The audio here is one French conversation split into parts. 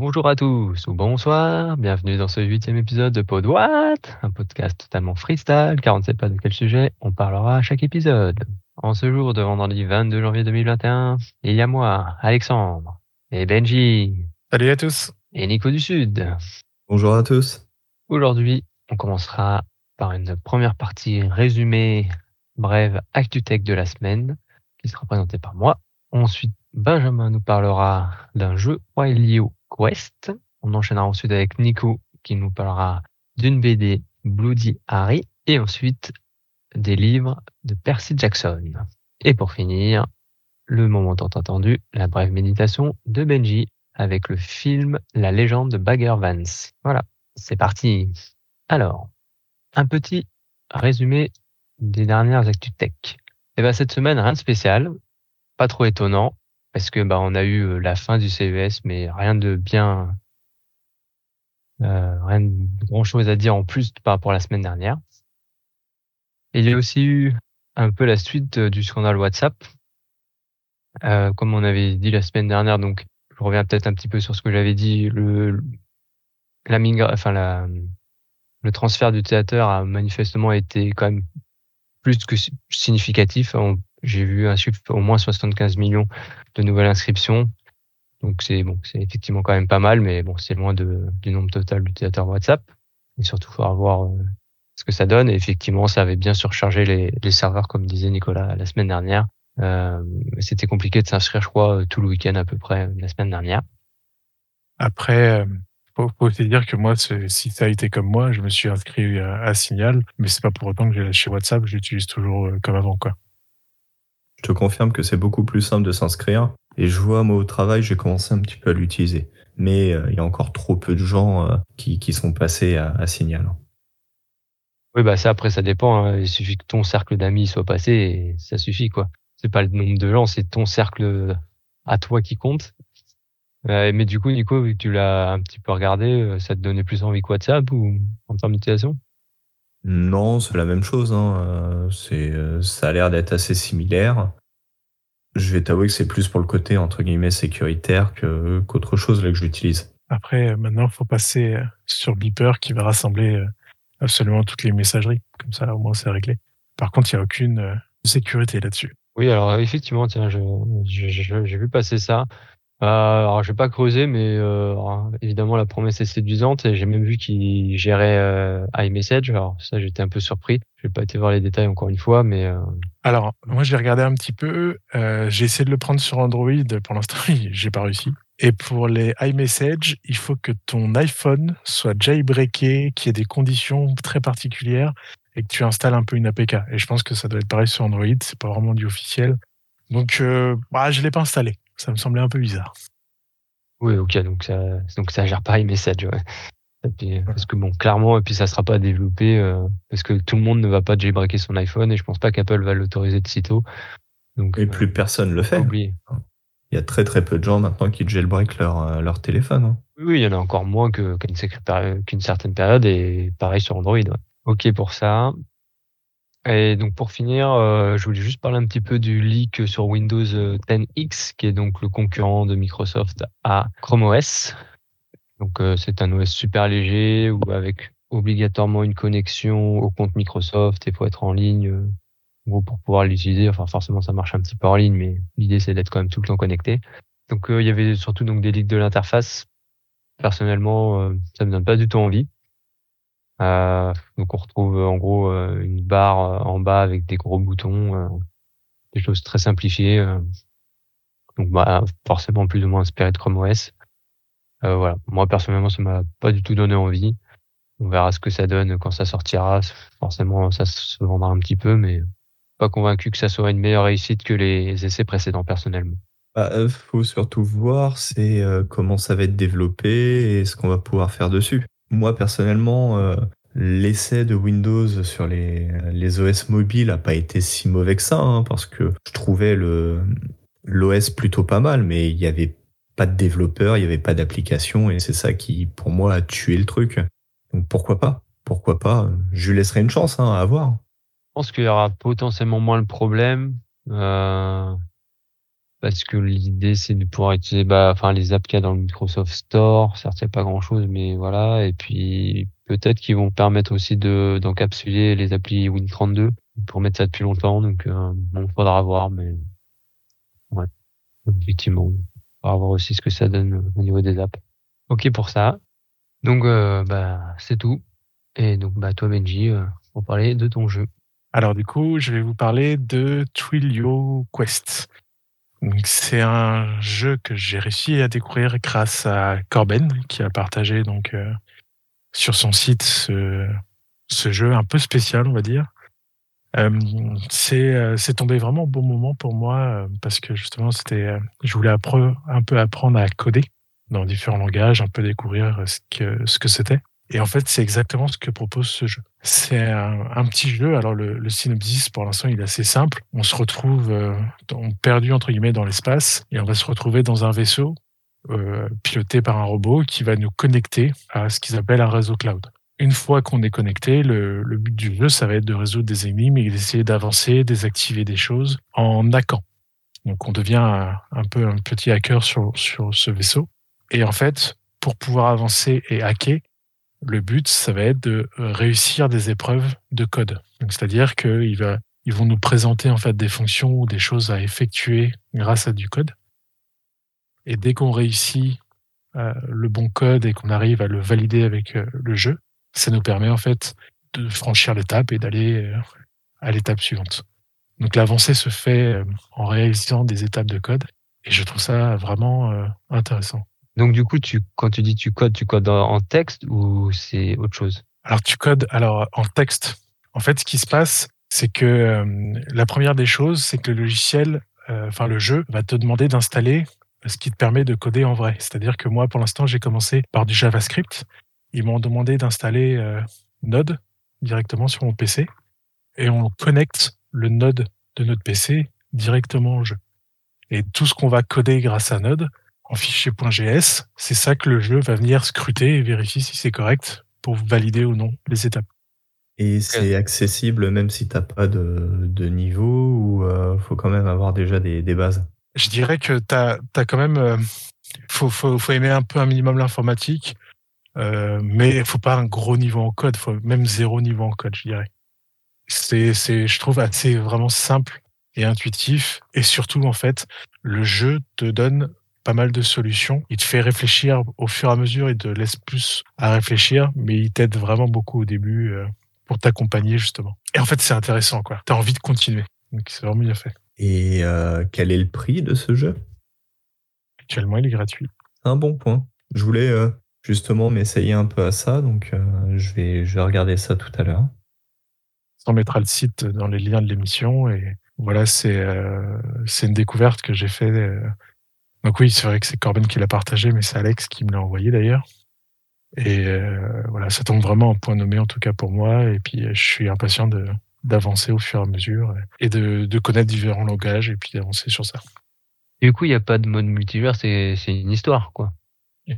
Bonjour à tous ou bonsoir, bienvenue dans ce huitième épisode de Pod What, un podcast totalement freestyle car on ne sait pas de quel sujet on parlera à chaque épisode. En ce jour de vendredi 22 janvier 2021, il y a moi, Alexandre, et Benji. Salut à tous. Et Nico du Sud. Bonjour à tous. Aujourd'hui, on commencera par une première partie résumée, brève, ActuTech de la semaine, qui sera présentée par moi. Ensuite, Benjamin nous parlera d'un jeu Wildio Quest. On enchaînera ensuite avec Nico qui nous parlera d'une BD Bloody Harry et ensuite des livres de Percy Jackson. Et pour finir, le moment tant attendu, la brève méditation de Benji avec le film La légende de Bagger Vance. Voilà, c'est parti. Alors, un petit résumé des dernières actus tech. Eh ben cette semaine rien de spécial, pas trop étonnant parce que bah on a eu la fin du CES, mais rien de bien, euh, rien de grand chose à dire en plus par rapport à la semaine dernière. il y a aussi eu un peu la suite du scandale WhatsApp, euh, comme on avait dit la semaine dernière. Donc je reviens peut-être un petit peu sur ce que j'avais dit. Le la enfin la le transfert d'utilisateurs a manifestement été quand même plus que significatif. J'ai vu un au moins 75 millions de nouvelles inscriptions. Donc c'est bon, c'est effectivement quand même pas mal, mais bon, c'est loin du nombre total d'utilisateurs WhatsApp. Et surtout, il faudra voir euh, ce que ça donne. Et effectivement, ça avait bien surchargé les, serveurs, comme disait Nicolas la semaine dernière. Euh, C'était compliqué de s'inscrire, je crois, tout le week-end à peu près la semaine dernière. Après, euh, faut, faut aussi dire que moi, si ça a été comme moi, je me suis inscrit à, à Signal, mais c'est pas pour autant que j'ai lâché WhatsApp. J'utilise toujours euh, comme avant, quoi. Je te confirme que c'est beaucoup plus simple de s'inscrire. Et je vois, moi, au travail, j'ai commencé un petit peu à l'utiliser. Mais euh, il y a encore trop peu de gens euh, qui, qui, sont passés à, Signal. Oui, bah ça, après, ça dépend. Hein. Il suffit que ton cercle d'amis soit passé et ça suffit, quoi. C'est pas le nombre de gens, c'est ton cercle à toi qui compte. Euh, mais du coup, Nico, vu que tu l'as un petit peu regardé, ça te donnait plus envie que WhatsApp ou en termes d'utilisation? Non, c'est la même chose. Hein. Euh, c'est, euh, ça a l'air d'être assez similaire. Je vais t'avouer que c'est plus pour le côté entre guillemets sécuritaire que, qu'autre chose là que je l'utilise. Après, euh, maintenant, il faut passer sur Beeper qui va rassembler absolument toutes les messageries. Comme ça, au moins, c'est réglé. Par contre, il n'y a aucune sécurité là-dessus. Oui, alors effectivement, tiens, j'ai vu passer ça. Euh, alors, je vais pas creuser, mais euh, évidemment, la promesse est séduisante et j'ai même vu qu'il gérait euh, iMessage. Alors, ça, j'étais un peu surpris. Je vais pas été voir les détails encore une fois, mais. Euh, alors, moi, j'ai regardé un petit peu. J'ai essayé de le prendre sur Android. Pour l'instant, j'ai pas réussi. Et pour les iMessage, il faut que ton iPhone soit jailbreaké, qu'il y ait des conditions très particulières et que tu installes un peu une APK. Et je pense que ça doit être pareil sur Android. C'est pas vraiment du officiel. Donc, bah, je l'ai pas installé. Ça me semblait un peu bizarre. Oui, ok, donc ça, donc ça gère pas iMessage, ouais. parce que bon, clairement, et puis ça sera pas développé euh, parce que tout le monde ne va pas jailbreaker son iPhone et je pense pas qu'Apple va l'autoriser de sitôt. Donc, et plus euh, personne le fait. Il y a très très peu de gens maintenant qui jailbreak leur, euh, leur téléphone. Hein. Oui, il y en a encore moins qu'une certaine période et pareil sur Android. Ok pour ça. Et donc pour finir, euh, je voulais juste parler un petit peu du leak sur Windows 10X, qui est donc le concurrent de Microsoft à Chrome OS. Donc euh, c'est un OS super léger ou avec obligatoirement une connexion au compte Microsoft et faut être en ligne euh, pour pouvoir l'utiliser. Enfin forcément ça marche un petit peu en ligne, mais l'idée c'est d'être quand même tout le temps connecté. Donc il y avait surtout donc des leaks de l'interface. Personnellement, ça me donne pas du tout envie. Euh, donc on retrouve en gros euh, une barre euh, en bas avec des gros boutons, des choses très simplifiées. donc bah, forcément plus ou moins inspiré de Chrome OS. voilà, moi personnellement ça m'a pas du tout donné envie. On verra ce que ça donne quand ça sortira. Forcément ça se vendra un petit peu, mais pas convaincu que ça soit une meilleure réussite que les essais précédents personnellement. Bah, faut surtout voir c'est comment ça va être développé et ce qu'on va pouvoir faire dessus. Moi, personnellement, euh, l'essai de Windows sur les, les OS mobiles n'a pas été si mauvais que ça, hein, parce que je trouvais le l'OS plutôt pas mal, mais il n'y avait pas de développeur, il n'y avait pas d'application, et c'est ça qui, pour moi, a tué le truc. Donc pourquoi pas? Pourquoi pas? Je lui laisserai une chance hein, à avoir. Je pense qu'il y aura potentiellement moins le problème. Euh, parce que l'idée c'est de pouvoir utiliser bah, enfin les apps qu'il y a dans le Microsoft Store. Certes, il pas grand chose, mais voilà. Et puis peut-être qu'ils vont permettre aussi de d'encapsuler les applis Win32 pour mettre ça depuis longtemps. Donc euh, bon, faudra voir, mais ouais, effectivement, faudra voir aussi ce que ça donne au niveau des apps. Ok pour ça. Donc euh, bah c'est tout. Et donc bah toi Benji, euh, pour parler de ton jeu. Alors du coup, je vais vous parler de Twilio Quest. C'est un jeu que j'ai réussi à découvrir grâce à Corben, qui a partagé donc euh, sur son site ce, ce, jeu un peu spécial, on va dire. Euh, c'est c'est tombé vraiment au bon moment pour moi parce que justement c'était je voulais un peu apprendre à coder dans différents langages, un peu découvrir ce que ce que c'était. Et en fait, c'est exactement ce que propose ce jeu. C'est un, petit jeu. Alors, le, synopsis, pour l'instant, il est assez simple. On se retrouve euh, perdu, entre guillemets, dans l'espace et on va se retrouver dans un vaisseau euh, piloté par un robot qui va nous connecter à ce qu'ils appellent un réseau cloud. Une fois qu'on est connecté, le, but du jeu, ça va être de résoudre des énigmes et d'essayer d'avancer, désactiver des choses en hackant. Donc, on devient un, un peu un petit hacker sur, sur ce vaisseau. Et en fait, pour pouvoir avancer et hacker, le but, ça va être de euh, réussir des épreuves de code. C'est-à-dire qu'ils ils vont nous présenter en fait des fonctions ou des choses à effectuer grâce à du code. Et dès qu'on réussit euh, le bon code et qu'on arrive à le valider avec euh, le jeu, ça nous permet en fait de franchir l'étape et d'aller à l'étape suivante. Donc l'avancée se fait en réalisant des étapes de code et je trouve ça vraiment intéressant. Donc du coup, tu, quand tu dis tu codes, tu codes en texte ou c'est autre chose? Alors tu codes alors en texte. En fait, ce qui se passe, c'est que euh, la première des choses, c'est que le logiciel, euh, enfin le jeu, va te demander d'installer ce qui te permet de coder en vrai. C'est-à-dire que moi, pour l'instant, j'ai commencé par du JavaScript. Ils m'ont demandé d'installer euh, Node directement sur mon PC et on connecte le Node de notre PC directement au jeu. Et tout ce qu'on va coder grâce à Node, en fichier.gs, c'est ça que le jeu va venir scruter et vérifier si c'est correct pour valider ou non les étapes. Et c'est accessible même si tu n'as pas de, niveau ou euh, faut quand même avoir déjà des, bases? Je dirais que tu as, quand même. Euh, faut, faut, aimer un peu un minimum l'informatique, euh, mais il faut pas un gros niveau en code, faut même zéro niveau en code, je dirais. C'est, je trouve, assez vraiment simple et intuitif. Et surtout, en fait, le jeu te donne pas mal de solutions. Il te fait réfléchir au fur et à mesure, il te laisse plus à réfléchir, mais il t'aide vraiment beaucoup au début euh, pour t'accompagner justement. Et en fait, c'est intéressant, quoi. T'as envie de continuer. Donc c'est vraiment bien fait. Et euh, quel est le prix de ce jeu? Actuellement, il est gratuit. Un bon point. Je voulais euh, justement m'essayer un peu à ça, donc je, vais, je vais regarder ça tout à l'heure. On mettra le site dans les liens de l'émission et voilà, c'est c'est une découverte que j'ai fait donc oui, c'est vrai que c'est Corben qui l'a partagé, mais c'est Alex qui me l'a envoyé d'ailleurs. Et euh, voilà, ça tombe vraiment en point nommé en tout cas pour moi. Et puis je suis impatient de d'avancer au fur et à mesure et de, de connaître différents langages et puis d'avancer sur ça. Du coup, il n'y a pas de mode multivers, c'est une histoire, quoi.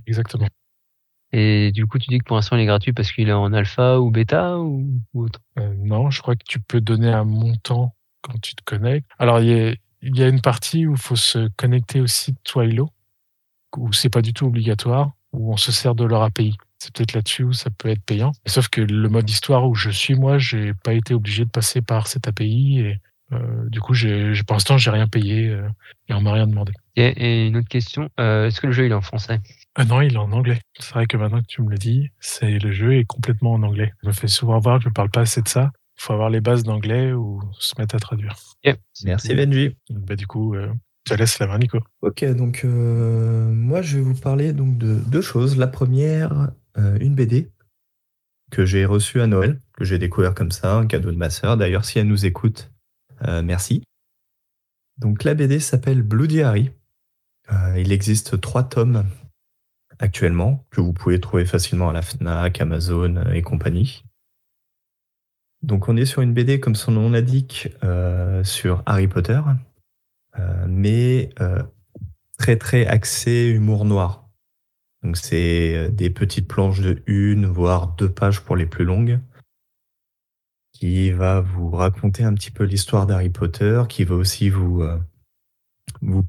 Exactement. Et du coup, tu dis que pour l'instant, il est gratuit parce qu'il est en alpha ou bêta ou, autre? Euh, Non, je crois que tu peux donner un montant quand tu te connectes. Alors, il y a, il y a une partie où il faut se connecter au site Twilo, où c'est pas du tout obligatoire, où on se sert de leur API. C'est peut-être là-dessus où ça peut être payant. Sauf que le mode histoire où je suis, moi, j'ai pas été obligé de passer par cette API et euh, du coup, j'ai, pour l'instant, j'ai rien payé euh, et on m'a rien demandé. Et, une autre question, euh, est-ce que le jeu il est en français? Non, il est en anglais. C'est vrai que maintenant que tu me le dis, c'est le jeu est complètement en anglais. Je me fais souvent voir que je parle pas assez de ça faut avoir les bases d'anglais ou se mettre à traduire. Merci Benji. Bah, du coup, euh, je te laisse la main, Nico. Ok, donc euh, moi je vais vous parler donc de deux choses. La première, euh, une BD que j'ai reçue à Noël, que j'ai découvert comme ça, un cadeau de ma sœur. D'ailleurs, si elle nous écoute, merci. Donc la BD s'appelle Blue Diary. il existe trois tomes actuellement que vous pouvez trouver facilement à la Fnac, Amazon et compagnie. Donc on est sur une BD, comme son nom l'indique, euh, sur Harry Potter, euh, mais euh, très très axé humour noir. Donc c'est des petites planches de une, voire deux pages pour les plus longues, qui va vous raconter un petit peu l'histoire d'Harry Potter, qui va aussi vous, vous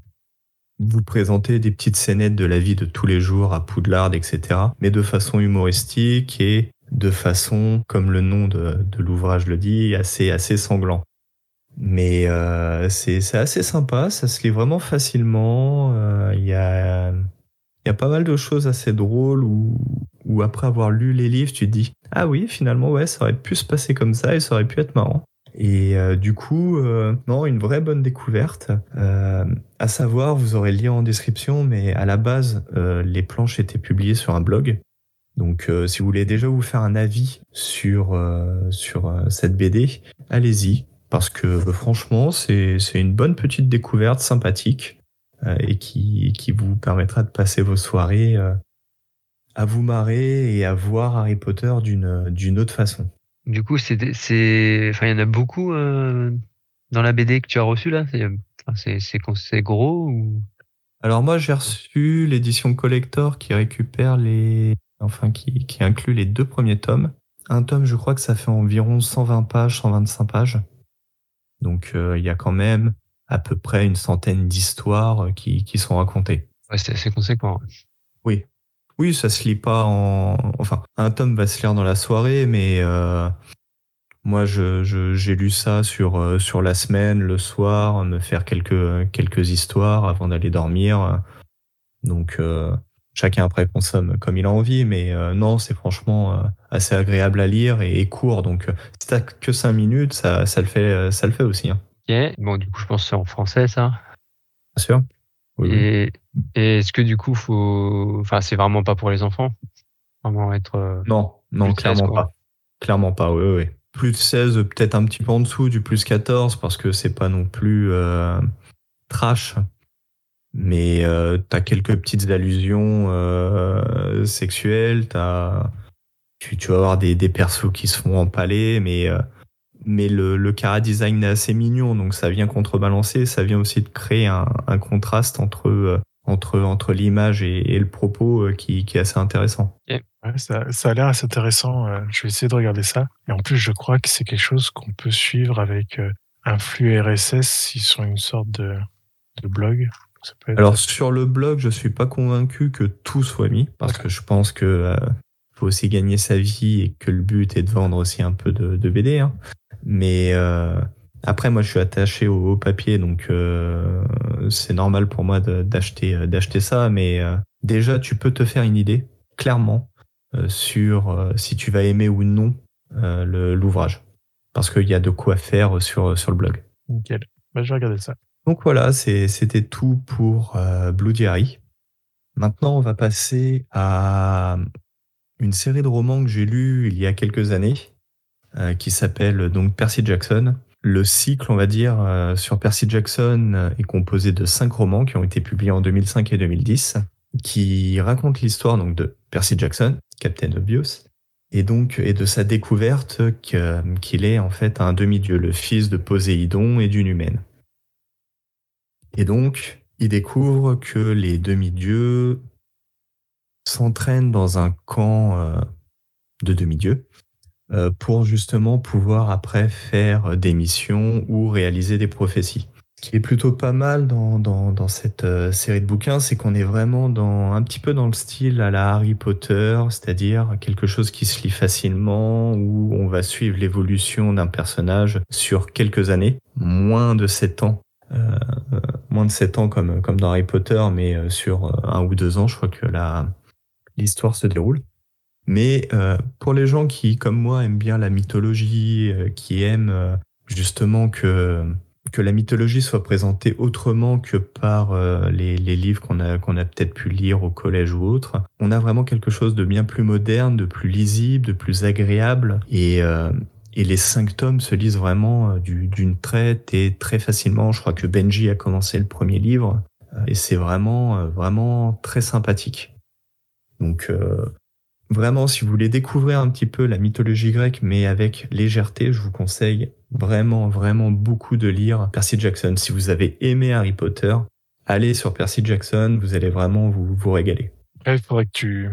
vous présenter des petites scénettes de la vie de tous les jours à Poudlard, etc. Mais de façon humoristique et de façon, comme le nom de, l'ouvrage le dit, assez, assez sanglant. Mais euh, c'est assez sympa, ça se lit vraiment facilement. Euh, il y, a, y a pas mal de choses assez drôles où, où après avoir lu les livres, tu te dis Ah oui, finalement, ouais, ça aurait pu se passer comme ça et ça aurait pu être marrant. Et euh, du coup, euh, non, une vraie bonne découverte. À savoir, vous aurez le lien en description, mais à la base, les planches étaient publiées sur un blog. Donc, si vous voulez déjà vous faire un avis sur sur cette BD, allez-y, parce que franchement, c'est une bonne petite découverte sympathique et qui qui vous permettra de passer vos soirées à vous marrer et à voir Harry Potter d'une autre façon. Du coup, c'est, c'est, enfin, il y en a beaucoup euh, dans la BD que tu as reçu là? C'est, gros ou? Alors moi, j'ai reçu l'édition collector qui récupère les, enfin, qui, qui inclut les deux premiers tomes. Un tome, je crois que ça fait environ 120 pages, 125 pages. Donc euh, il y a quand même à peu près une centaine d'histoires euh, qui, qui sont racontées. Ouais, c'est assez conséquent. Oui, oui, ça se lit pas en. Enfin, un tome va se lire dans la soirée, mais euh, moi, je, j'ai lu ça sur, euh, sur la semaine, le soir, me faire quelques, quelques histoires avant d'aller dormir. Donc, euh, chacun après consomme comme il a envie, mais non, c'est franchement assez agréable à lire et, court. Donc, si t'as que 5 minutes, ça, ça, le, fait, ça le fait aussi. Hein. Ok, bon, du coup, je pense que c'est en français, ça. Bien sûr et, est-ce que du coup, faut, enfin, c'est vraiment pas pour les enfants, vraiment être. Euh, non, non, clairement pas. Clairement pas. Oui, oui. Plus de 16, peut-être un petit peu en dessous du plus 14 parce que c'est pas non plus euh, trash. Mais euh, t'as quelques petites allusions euh, sexuelles. As, tu, tu vas avoir des, des persos qui se font empaler, mais mais le, le cara design est assez mignon, donc ça vient contrebalancer, ça vient aussi de créer un, un contraste entre euh, entre entre l'image et, et, le propos euh, qui, qui, est assez intéressant. Ouais, ça, ça, a l'air assez intéressant. Euh, je vais essayer de regarder ça. Et en plus, je crois que c'est quelque chose qu'on peut suivre avec un flux RSS. Ils sont une sorte de, de blog. Alors sur le blog, je suis pas convaincu que tout soit mis parce que je pense que faut aussi gagner sa vie et que le but est de vendre aussi un peu de, de BD. Hein. Mais euh, après, moi, je suis attaché au, papier, donc euh, c'est normal pour moi d'acheter euh, d'acheter ça. Mais déjà, tu peux te faire une idée clairement sur si tu vas aimer ou non l'ouvrage, parce qu'il y a de quoi faire sur sur le blog. Nickel. Bah, je vais regarder ça. Donc voilà, c'était tout pour Blue Diary. Maintenant, on va passer à une série de romans que j'ai lus il y a quelques années euh, qui s'appelle donc Percy Jackson. Le cycle, on va dire, euh, sur Percy Jackson euh, est composé de cinq romans qui ont été publiés en 2005 et 2010, qui racontent l'histoire donc de Percy Jackson, Captain Obvious, et donc et de sa découverte qu'il est en fait un demi-dieu, le fils de Poséidon et d'une humaine. Et donc, il découvre que les demi-dieux s'entraînent dans un camp de demi-dieux euh, pour justement pouvoir après faire des missions ou réaliser des prophéties. Ce qui est plutôt pas mal dans cette euh, série de bouquins, c'est qu'on est vraiment dans un petit peu dans le style à la Harry Potter, c'est-à-dire quelque chose qui se lit facilement, où on va suivre l'évolution d'un personnage sur quelques années, moins de 7 ans. Euh, moins de 7 ans comme, dans Harry Potter, mais sur un ou deux ans, je crois que l'histoire se déroule. Mais euh, pour les gens qui, comme moi, aiment bien la mythologie, euh, qui aiment euh, justement que que la mythologie soit présentée autrement que par les, les, livres qu'on a qu'on a peut-être pu lire au collège ou autre, on a vraiment quelque chose de bien plus moderne, de plus lisible, de plus agréable et et les cinq tomes se lisent vraiment d'une traite et très facilement. Je crois que Benji a commencé le premier livre et c'est vraiment vraiment très sympathique. Donc Vraiment, si vous voulez découvrir un petit peu la mythologie grecque, mais avec légèreté, je vous conseille vraiment, vraiment beaucoup de lire Percy Jackson. Si vous avez aimé Harry Potter, allez sur Percy Jackson, vous allez vraiment vous, vous régaler. C'est vrai que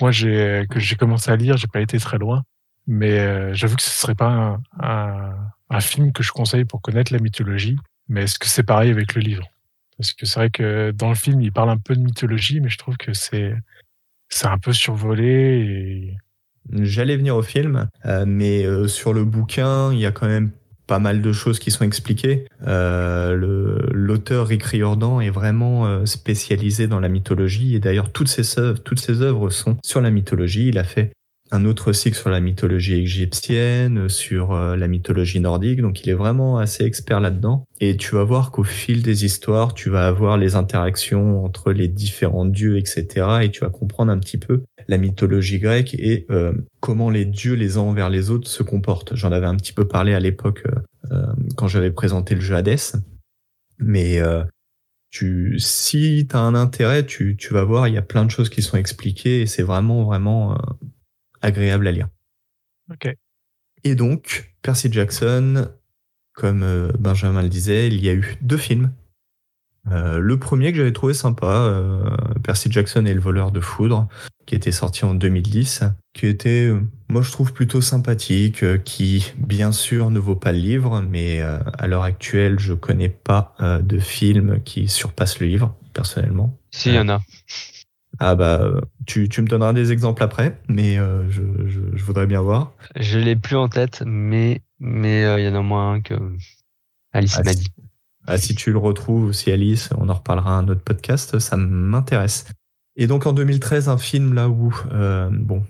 moi, j'ai que j'ai commencé à lire, j'ai pas été très loin, mais euh, j'avoue que ce serait pas un, film que je conseille pour connaître la mythologie. Mais est-ce que c'est pareil avec le livre? Parce que c'est vrai que dans le film, il parle un peu de mythologie, mais je trouve que c'est c'est un peu survolé. J'allais venir au film, euh, mais euh, sur le bouquin, il y a quand même pas mal de choses qui sont expliquées. L'auteur Rick Riordan est vraiment spécialisé dans la mythologie et d'ailleurs toutes ses œuvres, toutes ses œuvres sont sur la mythologie. Il a fait un autre cycle sur la mythologie égyptienne, sur euh, la mythologie nordique, donc il est vraiment assez expert là-dedans. Et tu vas voir qu'au fil des histoires, tu vas avoir les interactions entre les différents dieux, etc. Et tu vas comprendre un petit peu la mythologie grecque et euh, comment les dieux les uns envers les autres se comportent. J'en avais un petit peu parlé à l'époque euh, quand j'avais présenté le jeu Hades. Mais tu, si tu as un intérêt, tu, tu vas voir, il y a plein de choses qui sont expliquées et c'est vraiment, vraiment agréable à lire. Ok. Et donc, Percy Jackson, comme euh, Benjamin le disait, il y a eu deux films. Euh, le premier que j'avais trouvé sympa, euh, Percy Jackson et le voleur de foudre, qui était sorti en 2010, qui était, moi je trouve plutôt sympathique, qui bien sûr ne vaut pas le livre, mais à l'heure actuelle je connais pas de film qui surpasse le livre, personnellement. Si, il y en a. Ah bah, tu, me donneras des exemples après, mais euh, je, voudrais bien voir. Je l'ai plus en tête, mais mais euh, il y en a moins un que Alice ah, m'a dit. Ah, si tu le retrouves, si Alice, on en reparlera un autre podcast, ça m'intéresse. Et donc en 2013, un film là où, euh, bon,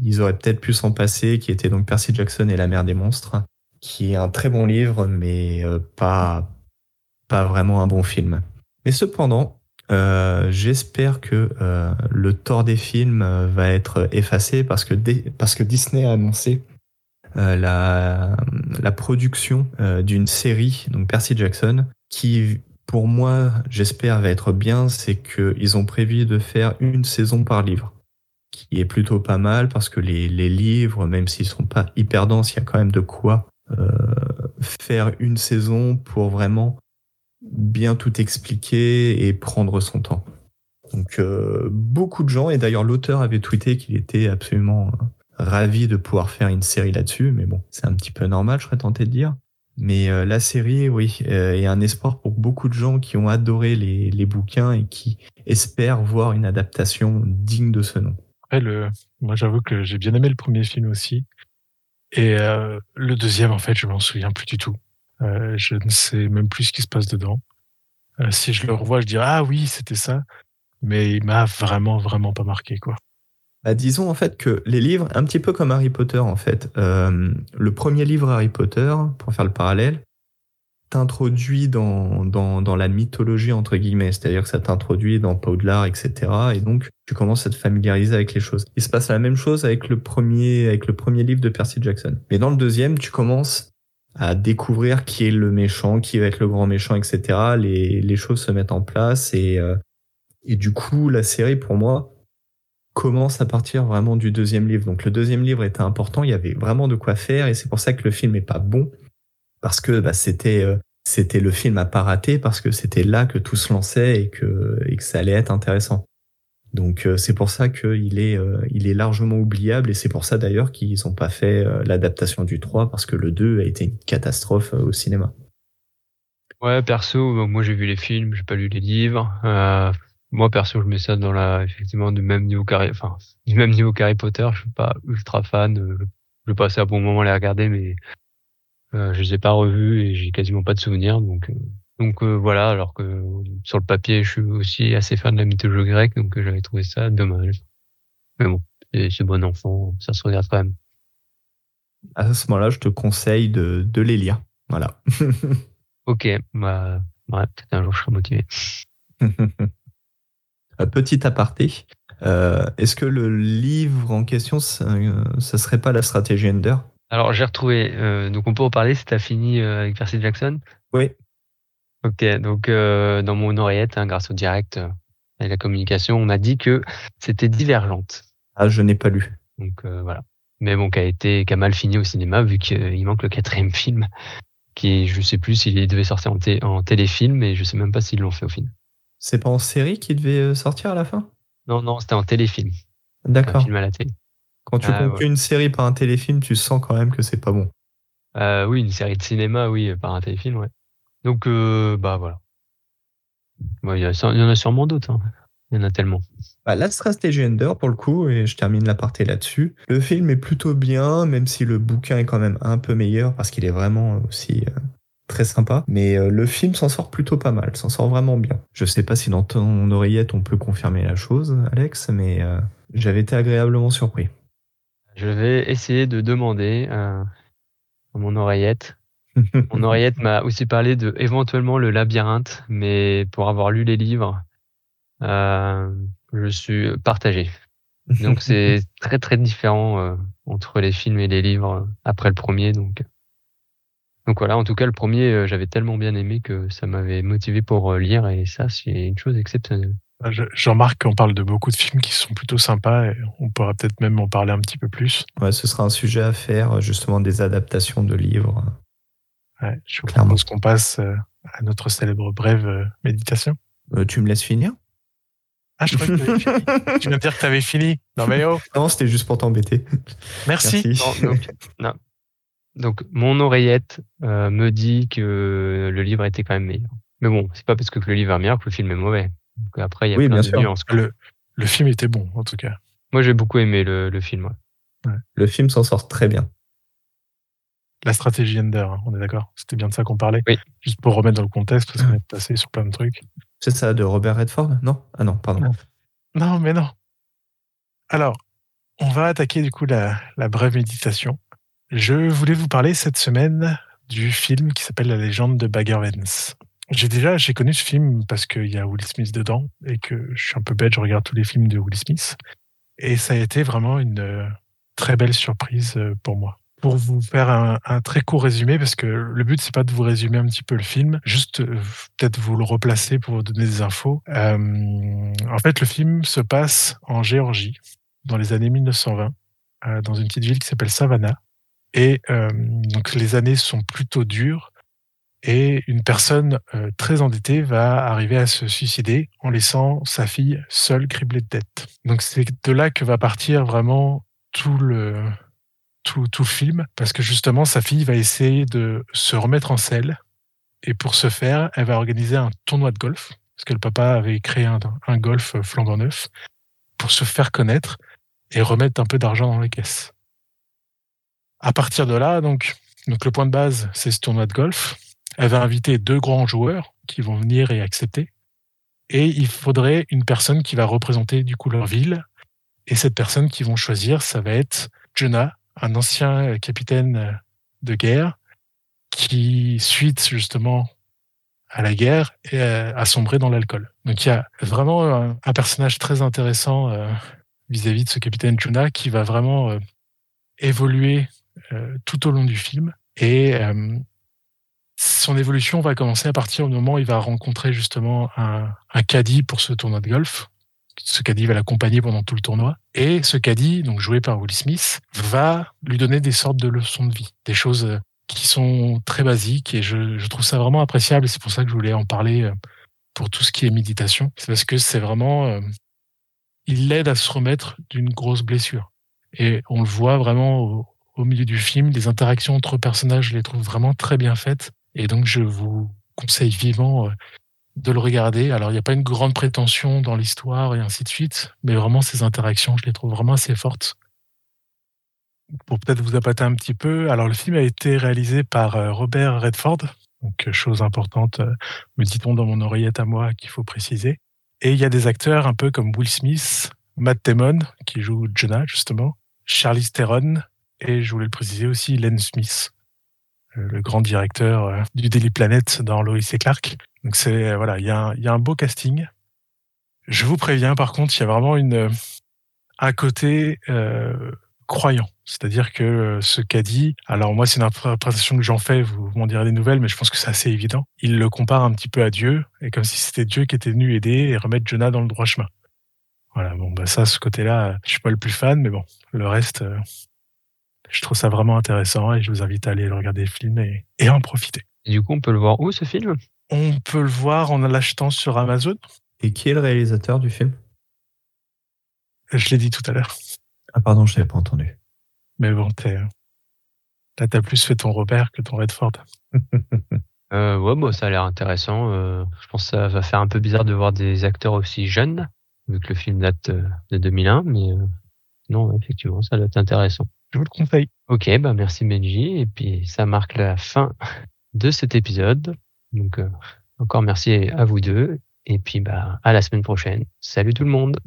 ils auraient peut-être pu s'en passer, qui était donc Percy Jackson et la mer des monstres, qui est un très bon livre, mais pas, pas vraiment un bon film. Mais cependant, euh, j'espère que euh, le tort des films euh, va être effacé parce que, Disney a annoncé la, la, production d'une série, donc Percy Jackson, qui pour moi, j'espère, va être bien, c'est qu'ils ont prévu de faire une saison par livre, qui est plutôt pas mal parce que les, les livres, même s'ils sont pas hyper denses, il y a quand même de quoi faire une saison pour vraiment bien tout expliquer et prendre son temps. Donc euh, beaucoup de gens, et d'ailleurs l'auteur avait tweeté qu'il était absolument euh, ravi de pouvoir faire une série là-dessus, mais bon, c'est un petit peu normal, je serais tenté de dire. Mais euh, la série, oui, est un espoir pour beaucoup de gens qui ont adoré les, les, bouquins et qui espèrent voir une adaptation digne de ce nom. Moi j'avoue que j'ai bien aimé le premier film aussi. Et le deuxième, en fait, je m'en souviens plus du tout. Euh, je ne sais même plus ce qui se passe dedans. Euh, si je le revois, je dirais ah oui, c'était ça. Mais il m'a vraiment, vraiment pas marqué quoi. Bah, disons en fait que les livres, un petit peu comme Harry Potter en fait. Euh, le premier livre Harry Potter, pour faire le parallèle, t'introduit dans, dans, dans, la mythologie entre guillemets, c'est-à-dire que ça t'introduit dans Poudlard, etc. Et donc tu commences à te familiariser avec les choses. Il se passe la même chose avec le premier avec le premier livre de Percy Jackson. Mais dans le deuxième, tu commences à découvrir qui est le méchant, qui va être le grand méchant, etc. Les, les choses se mettent en place et, euh, et du coup, la série, pour moi, commence à partir vraiment du deuxième livre. Donc le deuxième livre était important, il y avait vraiment de quoi faire et c'est pour ça que le film est pas bon parce que bah, c'était euh, c'était le film à pas rater parce que c'était là que tout se lançait et que et que ça allait être intéressant. Donc euh, c'est pour ça qu'il est, euh, est largement oubliable et c'est pour ça d'ailleurs qu'ils n'ont pas fait euh, l'adaptation du 3 parce que le 2 a été une catastrophe au cinéma. Ouais, perso, moi j'ai vu les films, j'ai pas lu les livres. moi perso, je mets ça dans la effectivement du même niveau qu'Harry, enfin du même niveau qu'Harry Potter. Je suis pas ultra fan. je passais un bon moment à les regarder, mais je les ai pas revus et j'ai quasiment pas de souvenirs. Donc euh, voilà, alors que sur le papier, je suis aussi assez fan de la mythologie grecque, donc euh, j'avais trouvé ça dommage. Mais bon, c'est bon enfant, ça se regarde quand même. À ce moment-là, je te conseille de, de les lire. Voilà. ok, bah, peut-être un jour je serai motivé. Petit aparté, euh, est-ce que le livre en question, ça, ça serait pas la stratégie Ender? Alors j'ai retrouvé, donc on peut en parler si tu as fini avec Percy Jackson? Oui. Ok, donc euh, dans mon oreillette, hein, grâce au direct euh, et la communication, on m'a dit que c'était divergente. Ah, je n'ai pas lu. Donc euh, voilà. Mais bon, qui a été, qui a mal fini au cinéma vu qu'il manque le quatrième film, qui je sais plus s'il devait sortir en, en téléfilm, et je sais même pas s'ils l'ont fait au film. C'est pas en série qui devait sortir à la fin? Non, non, c'était en téléfilm. D'accord. film à la télé. Quand tu ah, une série par un téléfilm, tu sens quand même que c'est pas bon. oui, une série de cinéma, oui, par un téléfilm, ouais. Donc, euh, bah voilà. il, y en a sûrement d'autres. Hein. Il y en a tellement. Bah, la stratégie Ender, pour le coup, et je termine la partie là-dessus. Le film est plutôt bien, même si le bouquin est quand même un peu meilleur, parce qu'il est vraiment aussi euh, très sympa. Mais euh, le film s'en sort plutôt pas mal, s'en sort vraiment bien. Je sais pas si dans ton oreillette on peut confirmer la chose, Alex, mais euh, j'avais été agréablement surpris. Je vais essayer de demander à mon oreillette. mon oreillette m'a aussi parlé de éventuellement le labyrinthe, mais pour avoir lu les livres, euh, je suis partagé. Donc c'est très très différent euh, entre les films et les livres euh, après le premier. Donc donc voilà, en tout cas le premier j'avais tellement bien aimé que ça m'avait motivé pour lire et ça c'est une chose exceptionnelle. Ah, je, remarque qu'on parle de beaucoup de films qui sont plutôt sympas et on pourra peut-être même en parler un petit peu plus. Ouais, ce sera un sujet à faire, justement des adaptations de livres. Ouais, je propose qu'on passe à notre célèbre brève méditation. tu me laisses finir? Ah, je crois que tu viens de dire que tu avais fini. Non, mais oh. Non, c'était juste pour t'embêter. Merci. donc, mon oreillette euh, me dit que le livre était quand même meilleur. Mais bon, c'est pas parce que le livre est meilleur que le film est mauvais. après, il y a plein de nuances. Le, le, film était bon, en tout cas. Moi, j'ai beaucoup aimé le, le film. Le film s'en sort très bien. La stratégie Ender, hein, on est d'accord? C'était bien de ça qu'on parlait Oui. Juste pour remettre dans le contexte, parce qu'on est passé sur plein de trucs. C'est ça, de Robert Redford? Non? Ah non, pardon. Non, mais non. Alors, on va attaquer du coup la, brève méditation. Je voulais vous parler cette semaine du film qui s'appelle La légende de Bagger Vance. J'ai déjà j'ai connu ce film parce qu'il y a Will Smith dedans et que je suis un peu bête, je regarde tous les films de Will Smith. Et ça a été vraiment une euh, très belle surprise euh, pour moi pour vous faire un, très court résumé, parce que le but, c'est pas de vous résumer un petit peu le film, juste euh, peut-être vous le replacer pour vous donner des infos. Euh, en fait, le film se passe en Géorgie, dans les années 1920, euh, dans une petite ville qui s'appelle Savannah. Et donc, les années sont plutôt dures. Et une personne très endettée va arriver à se suicider en laissant sa fille seule criblée de dettes. Donc c'est de là que va partir vraiment tout le, tout, tout film, parce que justement, sa fille va essayer de se remettre en selle. Et pour ce faire, elle va organiser un tournoi de golf, parce que le papa avait créé un, un golf flambant neuf, pour se faire connaître et remettre un peu d'argent dans les caisses. À partir de là, donc, donc le point de base, c'est ce tournoi de golf. Elle va inviter deux grands joueurs qui vont venir et accepter. Et il faudrait une personne qui va représenter du coup leur ville. Et cette personne qu'ils vont choisir, ça va être Jonah, un ancien euh, capitaine euh, de guerre qui, suite justement à la guerre, euh, a sombré dans l'alcool. Donc il y a vraiment un, personnage très intéressant vis-à-vis de ce capitaine Juna qui va vraiment évoluer tout au long du film. Et son évolution va commencer à partir du moment où il va rencontrer justement un, un caddie pour ce tournoi de golf ce caddie va l'accompagner pendant tout le tournoi. Et ce caddie, donc joué par Will Smith, va lui donner des sortes de leçons de vie, des choses euh, qui sont très basiques et je, trouve ça vraiment appréciable. C'est pour ça que je voulais en parler euh, pour tout ce qui est méditation. C'est parce que c'est vraiment, euh, il l'aide à se remettre d'une grosse blessure. Et on le voit vraiment au, au milieu du film, les interactions entre personnages, je les trouve vraiment très bien faites. Et donc je vous conseille vivement de le regarder. Alors, il n'y a pas une grande prétention dans l'histoire et ainsi de suite, mais vraiment, ces interactions, je les trouve vraiment assez fortes. Pour peut-être vous appâter un petit peu, alors le film a été réalisé par euh, Robert Redford, donc euh, chose importante, euh, me dit-on dans mon oreillette à moi, qu'il faut préciser. Et il y a des acteurs un peu comme Will Smith, Matt Damon, qui joue Jonah, justement, Charlie Theron, et je voulais le préciser aussi, Len Smith, le grand directeur du Daily Planet dans Lois et Clark. Donc c'est voilà, il y, a un, beau casting. Je vous préviens, par contre, il y a vraiment une un côté euh, croyant. C'est-à-dire que euh, ce qu'a dit, alors moi c'est une interprétation que j'en fais, vous, m'en direz des nouvelles, mais je pense que c'est assez évident. Il le compare un petit peu à Dieu, et comme si c'était Dieu qui était venu aider et remettre Jonah dans le droit chemin. Voilà, bon bah ça, ce côté-là, je suis pas le plus fan, mais bon, le reste, euh, je trouve ça vraiment intéressant et je vous invite à aller le regarder le film et, en profiter. Du coup, on peut le voir où ce film? On peut le voir en l'achetant sur Amazon. Et qui est le réalisateur du film? Je l'ai dit tout à l'heure. Ah pardon, je l'avais pas entendu. Mais bon, t'es... là, t'as plus fait ton Robert que ton Redford. Euh, ouais, bah, ça a l'air intéressant. Euh, je pense que ça va faire un peu bizarre de voir des acteurs aussi jeunes, vu que le film date euh, de 2001, mais euh, non, effectivement, ça doit être intéressant. Je vous le conseille. Ok, bah merci Benji, et puis ça marque la fin de cet épisode. Donc euh, encore merci à vous deux, et puis bah à la semaine prochaine. Salut tout le monde.